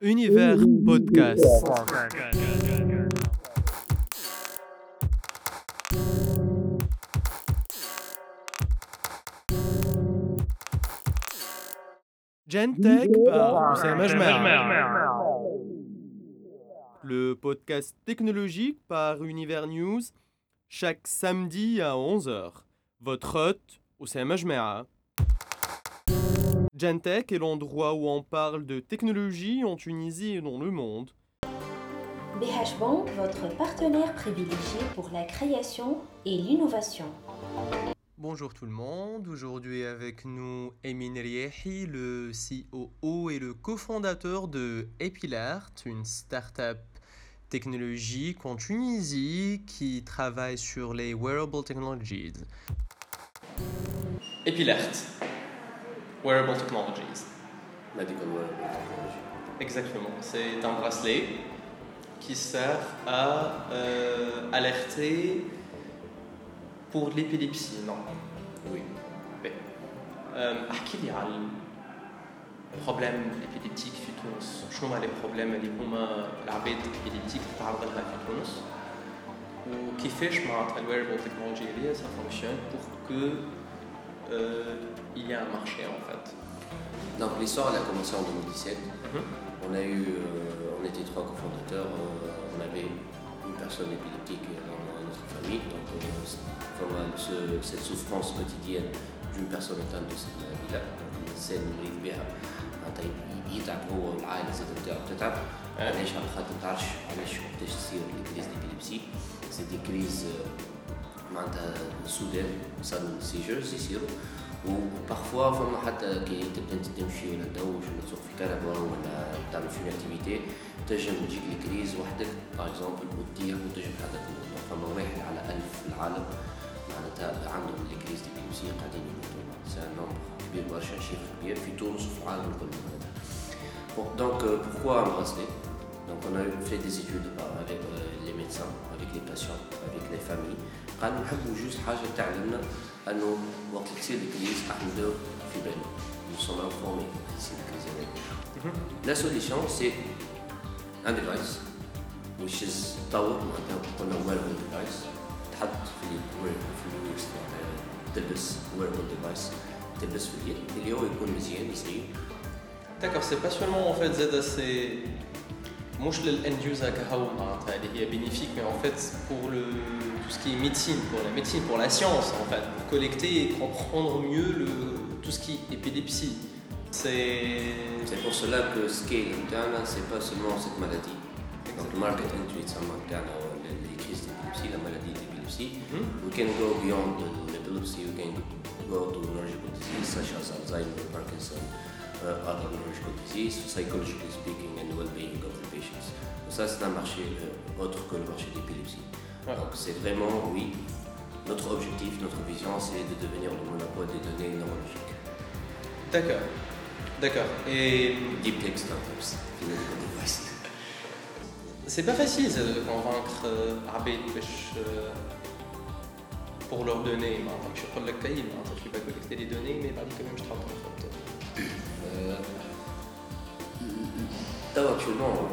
Univers Podcast. Gentech par Oussama Jmar. Le podcast technologique par Univers News, chaque samedi à 11h. Votre hôte, Oussama Jmera. Gentech est l'endroit où on parle de technologie en Tunisie et dans le monde. BH Bank, votre partenaire privilégié pour la création et l'innovation. Bonjour tout le monde, aujourd'hui avec nous Emin Riehi, le COO et le cofondateur de Epilart, une start-up technologique en Tunisie qui travaille sur les wearable technologies. Epilart, wearable technologies. Medical wearable technology. Exactement, c'est un bracelet qui sert à euh, alerter pour l'épilepsie, non Oui. أم، احكي لي على البروبليم الابيليبتيك في تونس شنو هما لي بروبليم اللي هما العباد الابيليبتيك تتعرض لها في تونس وكيفاش معناتها الويربل تكنولوجي اللي ça fonctionne pour que euh, il y ait un marché en fait Donc l'histoire elle a commencé en 2017. Mhm. On a eu, euh, on était trois cofondateurs. euh, on avait une personne épileptique dans, dans notre famille. Donc euh, c'est vraiment ce- cette souffrance quotidienne d'une personne atteinte de cette maladie-là. Donc الإنسان مريض بها معناتها يتعب هو والعائلة زاد نتاعو تتعب. علاش على خاطر ما تعرفش علاش وقتاش تصير الكريز ديبيليبسي سي دي كريز معناتها سودان سادن سيجرز يصيروا. وبارفوا فما حتى كي تبدا تمشي ولا تدوش ولا تسوق في كهرباء ولا تعمل في اكتيفيتي تنجم تجيك الكريز وحدك. باغ اكزومبل وتطير وتنجم حتى فما واحد على ألف في العالم. معناتها عندهم الكريز ديبيليبسي قاعدين يموتوا سي ان نومبر كبير برشا شيفر كبير. في تونس وفي العالم euh, pourquoi un bracelet Donc on a fait des études avec euh, les médecins, avec les patients, les familles. قالوا نحبوا جوست حاجة تعلمنا أنه وقت تصير الكريز نديرو في. Nous sommes informés وقت تصير الكريز هذاك. La solution c'est un device which is طور معناتها قلنا wearable device تحط في ال في معناتها تلبس wearable device تلبس في اليد اللي هو يكون مزيان صغير D'accord, c'est pas seulement en fait ZA, c'est مش للاند يوزر كهو معناتها اللي هي bénéfique, mais en fait pour le tout ce qui est médecine, pour la médecine, pour la science, en fait, pour collecter et comprendre mieux le, tout ce qui est épilepsie C'est pour cela que scale interne, c'est pas seulement cette maladie. Donc le market intuit interne, les crises d'épilepsie, la maladie d'épilepsie. Mm. We can go beyond epilepsy, we can go to neurological disease such as Alzheimer's, Parkinson, uh, other neurological disease, psychologically speaking, and well-being of the patients. Ça, c'est un marché euh, autre que le marché d'épilepsie. Donc c'est vraiment, oui, notre objectif, notre vision, c'est de devenir le monopole des données neurologiques. D'accord. D'accord. Et. Deep Tech Startups, C'est pas facile de convaincre Abid euh, pour leur donner. Je suis pas le cahier, je vais collecter les données, mais quand même je travaille en fait. actuellement,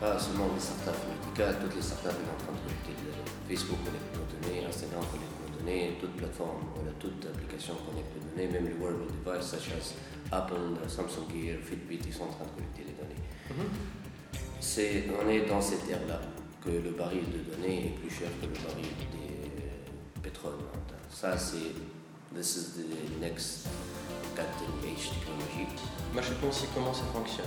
pas seulement les startups médicales, toutes les startups sont en train de collecter de Facebook collecte nos données, Instagram collecte nos données, toute plateforme, voilà, toute application collecte nos données, même les wearable devices such as Apple, Samsung Gear, Fitbit, ils sont en train de collecter les données. Mhm. C'est, on est dans cette ère-là que le baril de données est plus cher que le baril des pétrole. Ça, c'est this is the next cutting edge technology. marché financier comment ça fonctionne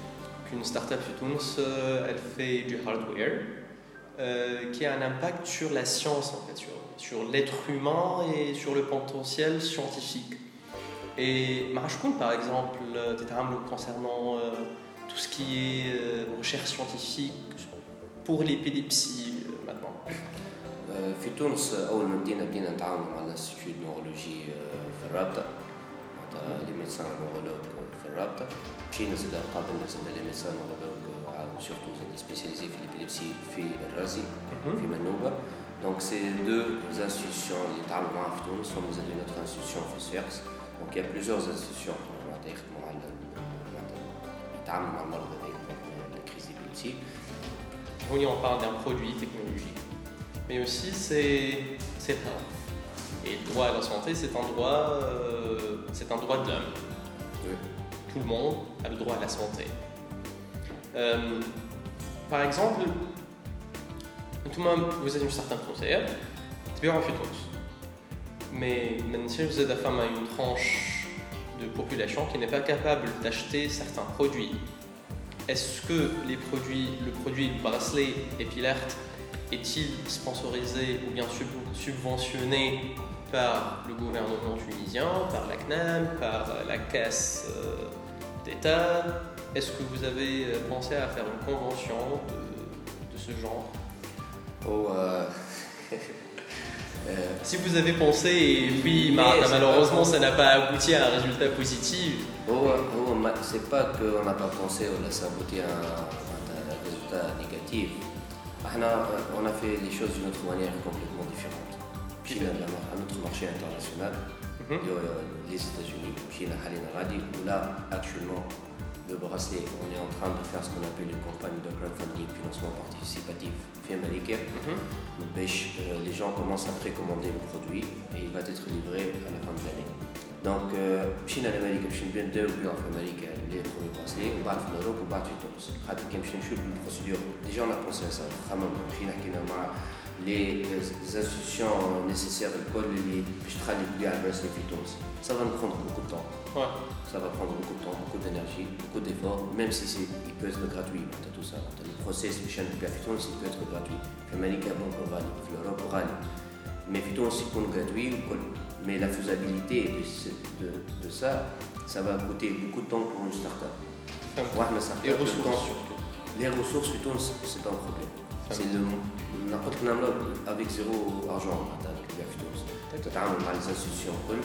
qu'une startup de Tunis euh, elle fait du hardware euh, qui a un impact sur la science en fait, sur, sur l'être humain et sur le potentiel scientifique. Et مع شكون par exemple تتعاملوا concernant euh, tout ce qui est euh, recherche scientifique pour l'épilepsie euh, maintenant في تونس اول ما بدينا بدينا نتعاونوا مع الانستيتيوت نورولوجي في الرابطه معناتها لي ميدسان نورولوج في الرابطه مشينا زاد قابلنا زاد لي ميدسان نورولوج سورتو زاد سبيسياليزي في الابيليبسي في الرازي في منوبه دونك سي دو انستيتيوشن اللي نتعاملوا معاهم في تونس فما زاد نوتر انستيتيوشن في سفيرس دونك يا بليزيور انستيتيوشن معناتها يخدموا على معناتها يتعاملوا مع المرضى هذيك الكريز ابيليبسي Oui, on parle d'un produit technologique. Mais aussi, c'est rare. Et le droit à la santé, c'est un droit, euh, c'est un droit de l'homme. Oui. Tout le monde a le droit à la santé. Euh, par exemple, tout le monde, vous êtes une certaine c'est bien en fait Mais même si vous femme à une tranche de population qui n'est pas capable d'acheter certains produits, est-ce que les produits, le produit bracelet Epilert est-il sponsorisé ou bien sub- subventionné par le gouvernement tunisien, par la CNAM, par euh, la Caisse euh, d'État Est-ce que vous avez euh, pensé à faire une convention de, ce genre? Oh, Si vous avez pensé, et oui, malheureusement, ça n'a pas abouti à un résultat positif. Oh, oh c'est pas qu'on n'a pas pensé, oh, on ça abouti à un, résultat négatif. Ah on a fait les choses d'une autre manière complètement différente finalement à notre marché international, mhm. euh, les États-Unis, Chine, Halina Radi, où là, actuellement, le bracelet, on est en train de faire ce qu'on appelle une campagne de crowdfunding, financement participatif fait américain. Mm -hmm. les gens commencent à précommander le produit et il va être livré à la fin de l'année. Donc, euh, Chine à l'Amérique, Chine bien deux bureaux en Amérique, les premiers bracelets, on va en Europe, on va en Tunis. Quand on une procédure, déjà on a pensé à ça, vraiment, Chine a les institutions nécessaires, le code, les pistras, les à les. Ça va nous prendre beaucoup de temps. Ouais. Ça va prendre beaucoup de temps, beaucoup d'énergie, beaucoup d'efforts, même si il peut être gratuit. As tout ça. As le process, de phytos, il peut être gratuit. Le Malika, bon, pour aller, l'Europe, pour aller. Mais phytos, c'est gratuit, mais la faisabilité de, ça, ça va coûter beaucoup de temps pour une start-up. Ouais, les ressources, surtout. Les ressources, c'est pas un problème C'est le n'importe quel نعملو avec zéro argent معناتها avec le Python. تتعامل مع les institutions الكل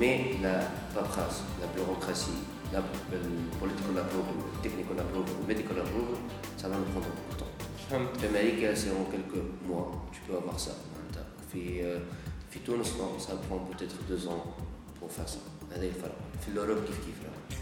mais la paperasse, la bureaucratie, la, le political approval, le technical approval, le medical approval, ça va nous prendre beaucoup de temps. فهمت. في أمريكا c'est en quelques mois, tu peux avoir ça. معناتها. في في تونس non, ça prend peut-être deux ans pour faire ça. هذا الفرق. في l'Europe كيف كيف لا. Ouais.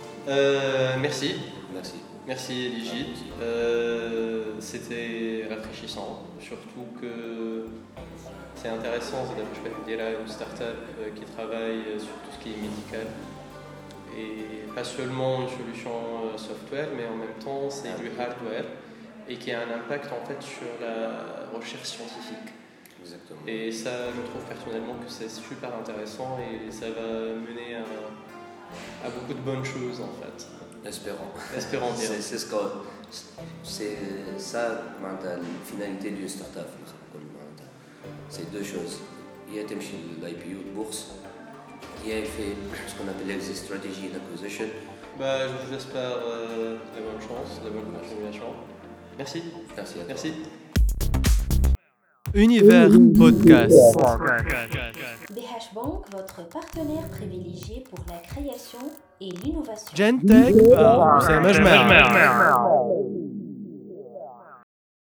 Euh, merci. Merci. Merci euh, C'était rafraîchissant, surtout que c'est intéressant de une start-up euh, qui travaille sur tout ce qui est médical. Et pas seulement une solution software, mais en même temps c'est du hardware et qui a un impact en fait sur la recherche scientifique. Exactement. Et ça, je trouve personnellement que c'est super intéressant et ça va mener à à beaucoup de bonnes choses en fait. espérons Espérons bien. C'est c'est ce que c'est ça معناتها الفيناليتي دو ستارت اب معناتها c'est deux choses يا تمشي للاي بي يو البورصه يا fait ce qu'on appelle l'exit strategy d'acquisition Bah, je vous espère euh, la bonne chance, la bonne continuation. Merci, merci à toi. merci. Univers Podcast. BH Bank, votre partenaire privilégié pour la création et l'innovation. Gentech par Oussama Jmer.